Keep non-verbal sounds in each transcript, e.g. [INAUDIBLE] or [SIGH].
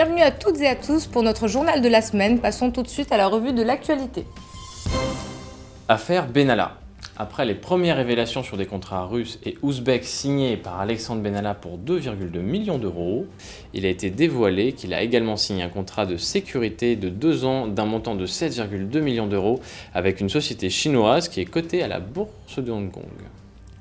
Bienvenue à toutes et à tous pour notre journal de la semaine. Passons tout de suite à la revue de l'actualité. Affaire Benalla. Après les premières révélations sur des contrats russes et ouzbeks signés par Alexandre Benalla pour 2,2 millions d'euros, il a été dévoilé qu'il a également signé un contrat de sécurité de deux ans d'un montant de 7,2 millions d'euros avec une société chinoise qui est cotée à la bourse de Hong Kong.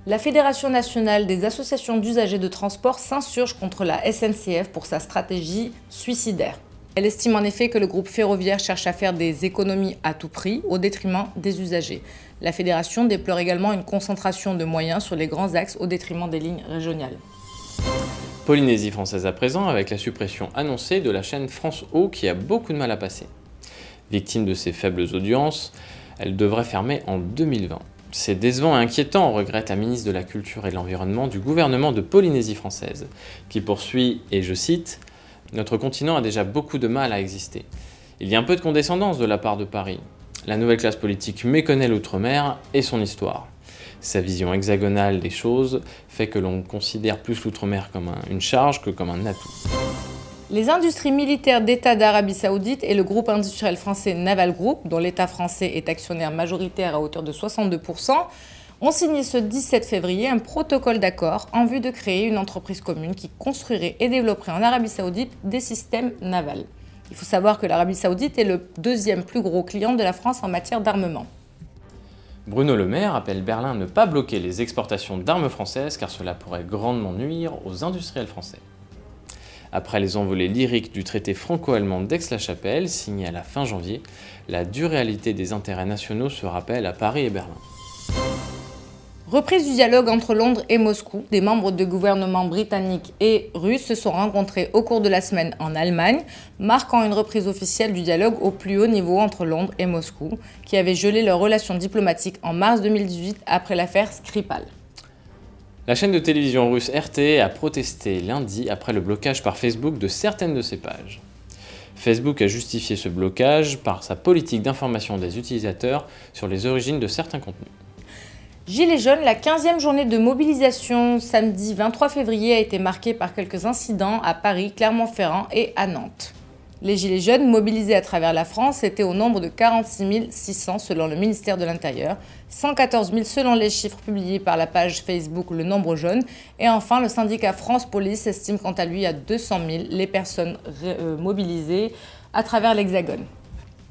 La Fédération nationale des associations d'usagers de transport s'insurge contre la SNCF pour sa stratégie suicidaire. Elle estime en effet que le groupe ferroviaire cherche à faire des économies à tout prix au détriment des usagers. La fédération déplore également une concentration de moyens sur les grands axes au détriment des lignes régionales. Polynésie française à présent avec la suppression annoncée de la chaîne France O qui a beaucoup de mal à passer. Victime de ses faibles audiences, elle devrait fermer en 2020. C'est décevant et inquiétant, regrette la ministre de la Culture et de l'Environnement du gouvernement de Polynésie française, qui poursuit, et je cite, notre continent a déjà beaucoup de mal à exister. Il y a un peu de condescendance de la part de Paris. La nouvelle classe politique méconnaît l'outre-mer et son histoire. Sa vision hexagonale des choses fait que l'on considère plus l'outre-mer comme une charge que comme un atout. Les industries militaires d'État d'Arabie Saoudite et le groupe industriel français Naval Group, dont l'État français est actionnaire majoritaire à hauteur de 62%, ont signé ce 17 février un protocole d'accord en vue de créer une entreprise commune qui construirait et développerait en Arabie saoudite des systèmes navals. Il faut savoir que l'Arabie saoudite est le deuxième plus gros client de la France en matière d'armement. Bruno Le Maire appelle Berlin à ne pas bloquer les exportations d'armes françaises car cela pourrait grandement nuire aux industriels français. Après les envolées lyriques du traité franco-allemand d'Aix-la-Chapelle, signé à la fin janvier, la dure des intérêts nationaux se rappelle à Paris et Berlin. Reprise du dialogue entre Londres et Moscou, des membres de gouvernements britanniques et russes se sont rencontrés au cours de la semaine en Allemagne, marquant une reprise officielle du dialogue au plus haut niveau entre Londres et Moscou, qui avait gelé leurs relations diplomatiques en mars 2018 après l'affaire Skripal. La chaîne de télévision russe RT a protesté lundi après le blocage par Facebook de certaines de ses pages. Facebook a justifié ce blocage par sa politique d'information des utilisateurs sur les origines de certains contenus. Gilets jaunes, la 15e journée de mobilisation samedi 23 février a été marquée par quelques incidents à Paris, Clermont-Ferrand et à Nantes. Les Gilets jaunes mobilisés à travers la France étaient au nombre de 46 600 selon le ministère de l'Intérieur, 114 000 selon les chiffres publiés par la page Facebook Le Nombre Jaune, et enfin le syndicat France Police estime quant à lui à 200 000 les personnes euh, mobilisées à travers l'Hexagone.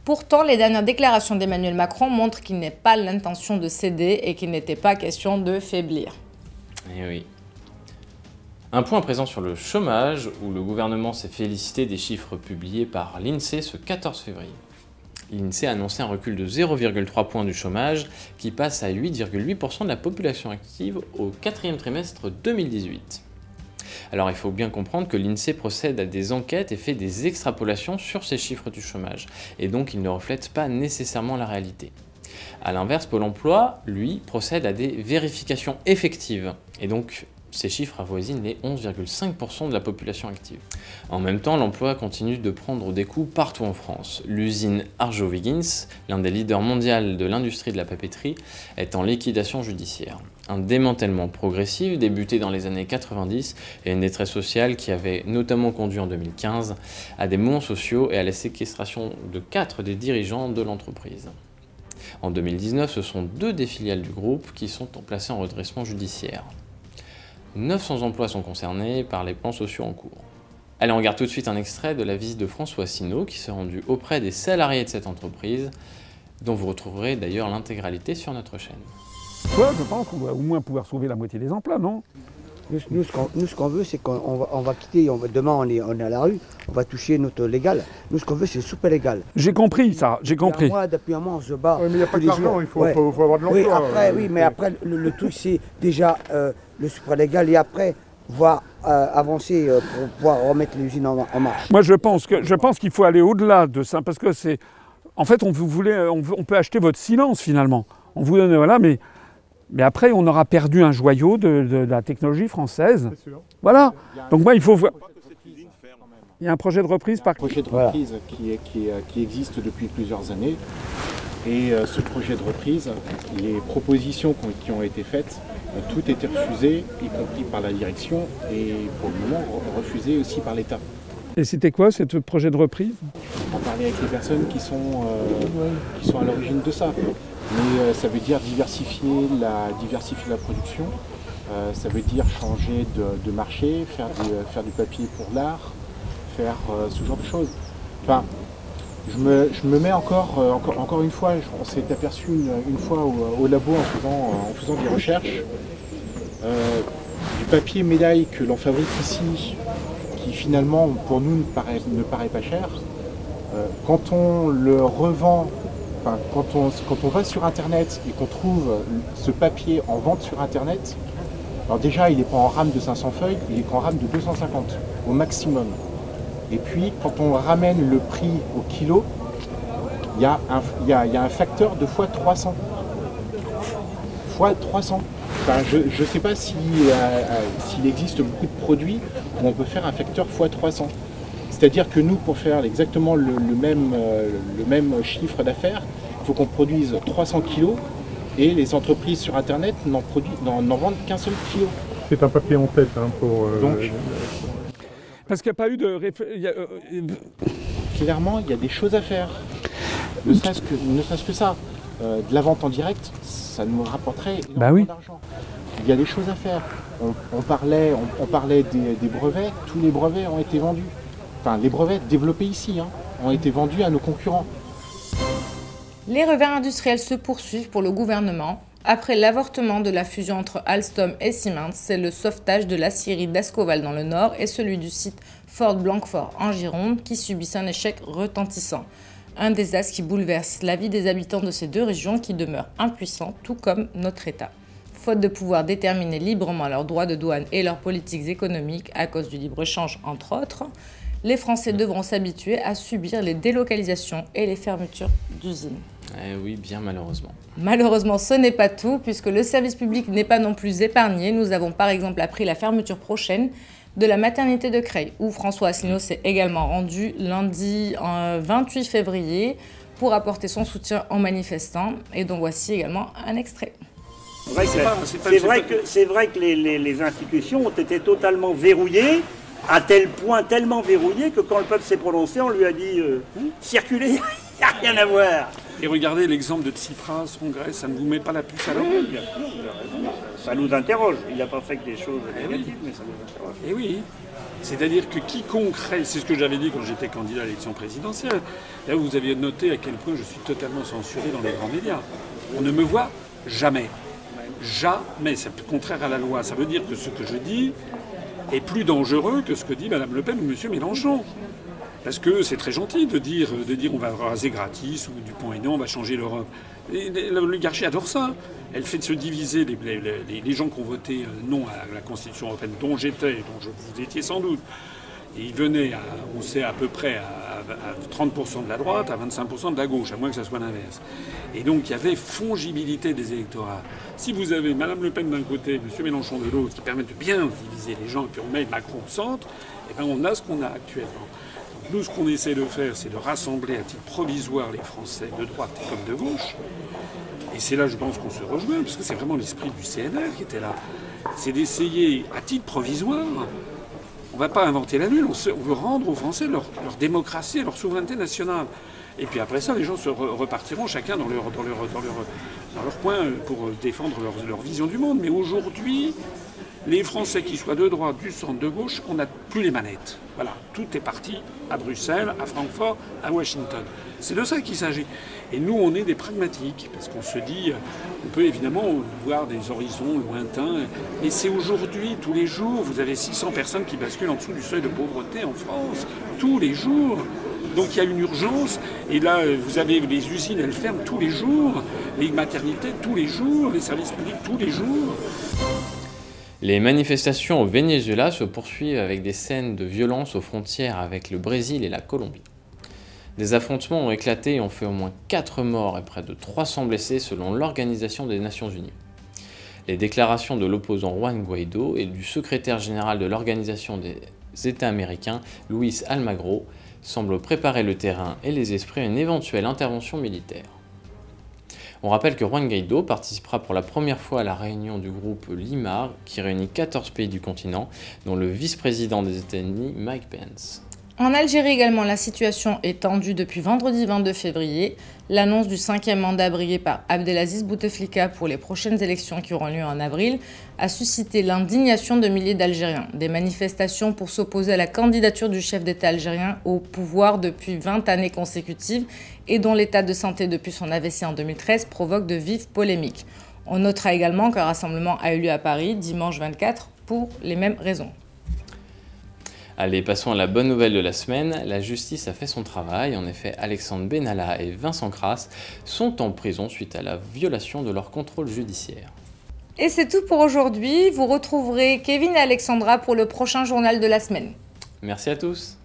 Pourtant, les dernières déclarations d'Emmanuel Macron montrent qu'il n'est pas l'intention de céder et qu'il n'était pas question de faiblir. Eh oui. Un point présent sur le chômage, où le gouvernement s'est félicité des chiffres publiés par l'INSEE ce 14 février. L'INSEE a annoncé un recul de 0,3 points du chômage, qui passe à 8,8% de la population active au quatrième trimestre 2018. Alors il faut bien comprendre que l'INSEE procède à des enquêtes et fait des extrapolations sur ces chiffres du chômage, et donc il ne reflète pas nécessairement la réalité. A l'inverse, Pôle emploi, lui, procède à des vérifications effectives, et donc ces chiffres avoisinent les 11,5% de la population active. En même temps, l'emploi continue de prendre des coups partout en France. L'usine Arjowiggins, l'un des leaders mondiaux de l'industrie de la papeterie, est en liquidation judiciaire. Un démantèlement progressif débuté dans les années 90 et une détresse sociale qui avait notamment conduit en 2015 à des mouvements sociaux et à la séquestration de quatre des dirigeants de l'entreprise. En 2019, ce sont deux des filiales du groupe qui sont placées en redressement judiciaire. 900 emplois sont concernés par les plans sociaux en cours. Allez, on regarde tout de suite un extrait de la visite de François Sinault qui s'est rendu auprès des salariés de cette entreprise, dont vous retrouverez d'ailleurs l'intégralité sur notre chaîne. Ouais, je pense qu'on va au moins pouvoir sauver la moitié des emplois, non? Nous, ce qu'on veut, c'est qu'on va, quitter, demain on est, on est à la rue, on va toucher notre légal. Nous, ce qu'on veut, c'est le super légal. J'ai compris ça, j'ai compris. Moi, depuis un mois, on se bat. mais il n'y a pas d'argent, il faut, avoir de l'emploi. Oui, après, oui, mais après, le, truc, c'est déjà euh, le super légal et après, voir euh, avancer euh, pour pouvoir remettre l'usine en, en, marche. Moi, je pense que je pense qu'il faut aller au-delà de ça, parce que c'est. En fait, on, vous voulait, on, on peut acheter votre silence finalement. On vous donne, voilà, mais mais après, on aura perdu un joyau de, la technologie française. Voilà. Donc moi, il faut voir. Il y a un projet de reprise par. Un projet de reprise qui, qui, existe depuis plusieurs années. Et euh, ce projet de reprise, les propositions qui ont été faites ont toutes été refusées, y compris par la direction et pour le moment refusées aussi par l'État. Et c'était quoi ce projet de reprise En parler avec les personnes qui sont, qui sont à l'origine de ça. Mais ça veut dire diversifier la, diversifier la production, ça veut dire changer de, marché, faire du, faire du papier pour l'art, faire ce genre de choses. Enfin, je me, mets encore, euh, encore, encore une fois, on s'est aperçu une, fois au, labo en faisant, en faisant des recherches, euh, du papier médaille que l'on fabrique ici, finalement pour nous ne paraît, ne paraît pas cher, euh, quand on le revend, quand, on, va sur internet et qu'on trouve ce papier en vente sur internet, alors déjà il n'est pas en rame de 500 feuilles, il est en rame de 250 au maximum. Et puis, quand on ramène le prix au kilo, il y, a un facteur de fois 300. Fois 300. Je ne sais pas euh, euh, s'il existe beaucoup de produits où on peut faire un facteur fois 300. C'est-à-dire que nous, pour faire exactement le, même, euh, le même, chiffre d'affaires, il faut qu'on produise 300 kilos et les entreprises sur Internet n'en vendent qu'un seul kilo. C'est un papier en tête hein, pour... Parce qu'il n'y a pas eu de... Euh, Clairement, il y a des choses à faire. Ne serait-ce que, ça. Euh, de la vente en direct, ça nous rapporterait bah énormément d'argent. Il y a des choses à faire. On, parlait, on, parlait des, brevets, tous les brevets ont été vendus. Enfin, les brevets développés ici hein, ont été vendus à nos concurrents. Les revers industriels se poursuivent pour le gouvernement. Après l'avortement de la fusion entre Alstom et Siemens, c'est le sauvetage de la scierie d'Ascoval dans le nord et celui du site Fort Blancfort en Gironde qui subissent un échec retentissant. Un désastre qui bouleverse la vie des habitants de ces deux régions qui demeurent impuissants, tout comme notre État. Faute de pouvoir déterminer librement leurs droits de douane et leurs politiques économiques à cause du libre-échange entre autres, les Français devront s'habituer à subir les délocalisations et les fermetures d'usines. Eh oui, bien malheureusement. Malheureusement, ce n'est pas tout, puisque le service public n'est pas non plus épargné. Nous avons par exemple appris la fermeture prochaine de la maternité de Creil, où François Asselineau s'est également rendu lundi 28 février pour apporter son soutien aux manifestants. Et dont voici également un extrait. C'est vrai, que, les, institutions ont été totalement verrouillées, à tel point tellement verrouillées que quand le peuple s'est prononcé, on lui a dit euh, circuler, [LAUGHS] il n'y a rien à voir. Et regardez l'exemple de Tsipras en Grèce, ça ne vous met pas la puce à l'oreille Ça nous interroge. Il n'a pas fait que des choses eh négatives, mais ça nous interroge. Et eh oui. C'est-à-dire que quiconque c'est ce que j'avais dit quand j'étais candidat à l'élection présidentielle. Là, vous aviez noté à quel point je suis totalement censuré dans les grands médias. On ne me voit jamais. Jamais. C'est contraire à la loi. Ça veut dire que ce que je dis est plus dangereux que ce que dit Mme Le Pen ou M. Mélenchon. Parce que c'est très gentil de dire, de dire on va raser gratis ou du point et non, on va changer l'Europe. L'oligarchie adore ça. Elle fait se diviser les, gens qui ont voté euh, non à la Constitution européenne, dont j'étais, dont je, vous étiez sans doute. Et ils venaient, on sait à peu près à, 30% de la droite, à 25% de la gauche, à moins que ça soit l'inverse. Et donc il y avait fongibilité des électorats. Si vous avez Mme Le Pen d'un côté, M. Mélenchon de l'autre, qui permettent de bien diviser les gens, et puis on met Macron au centre, eh bien on a ce qu'on a actuellement. Nous, ce qu'on essaie de faire, c'est de rassembler à titre provisoire les Français de droite comme de gauche. Et c'est là, je pense, qu'on se rejoint, parce que c'est vraiment l'esprit du CNR qui était là. C'est d'essayer, à titre provisoire, on ne va pas inventer la lune, on, veut rendre aux Français leur, démocratie et leur souveraineté nationale. Et puis après ça, les gens se repartiront chacun dans leur, dans, leur, dans, dans leur coin pour défendre leur vision du monde. Mais aujourd'hui, les Français qui soient de droite, du centre, de gauche, on n'a plus les manettes. Voilà, tout est parti à Bruxelles, à Francfort, à Washington. C'est de ça qu'il s'agit. Et nous, on est des pragmatiques, parce qu'on se dit, on peut évidemment voir des horizons lointains, mais c'est aujourd'hui, tous les jours, vous avez 600 personnes qui basculent en dessous du seuil de pauvreté en France, tous les jours. Donc il y a une urgence, et là, vous avez les usines, elles ferment tous les jours, les maternités tous les jours, les services publics tous les jours. Les manifestations au Venezuela se poursuivent avec des scènes de violence aux frontières avec le Brésil et la Colombie. Des affrontements ont éclaté et ont fait au moins 4 morts et près de 300 blessés selon l'Organisation des Nations Unies. Les déclarations de l'opposant Juan Guaido et du secrétaire général de l'Organisation des États américains, Luis Almagro, semblent préparer le terrain et les esprits à une éventuelle intervention militaire. On rappelle que Juan Guaido participera pour la première fois à la réunion du groupe LIMAR, qui réunit 14 pays du continent, dont le vice-président des États-Unis, Mike Pence. En Algérie également, la situation est tendue depuis vendredi 22 février. L'annonce du cinquième mandat brillé par Abdelaziz Bouteflika pour les prochaines élections qui auront lieu en avril a suscité l'indignation de milliers d'Algériens. Des manifestations pour s'opposer à la candidature du chef d'État algérien au pouvoir depuis 20 années consécutives et dont l'état de santé depuis son AVC en 2013 provoque de vives polémiques. On notera également qu'un rassemblement a eu lieu à Paris dimanche 24 pour les mêmes raisons. Allez, passons à la bonne nouvelle de la semaine. La justice a fait son travail. En effet, Alexandre Benalla et Vincent Kras sont en prison suite à la violation de leur contrôle judiciaire. Et c'est tout pour aujourd'hui. Vous retrouverez Kevin et Alexandra pour le prochain journal de la semaine. Merci à tous.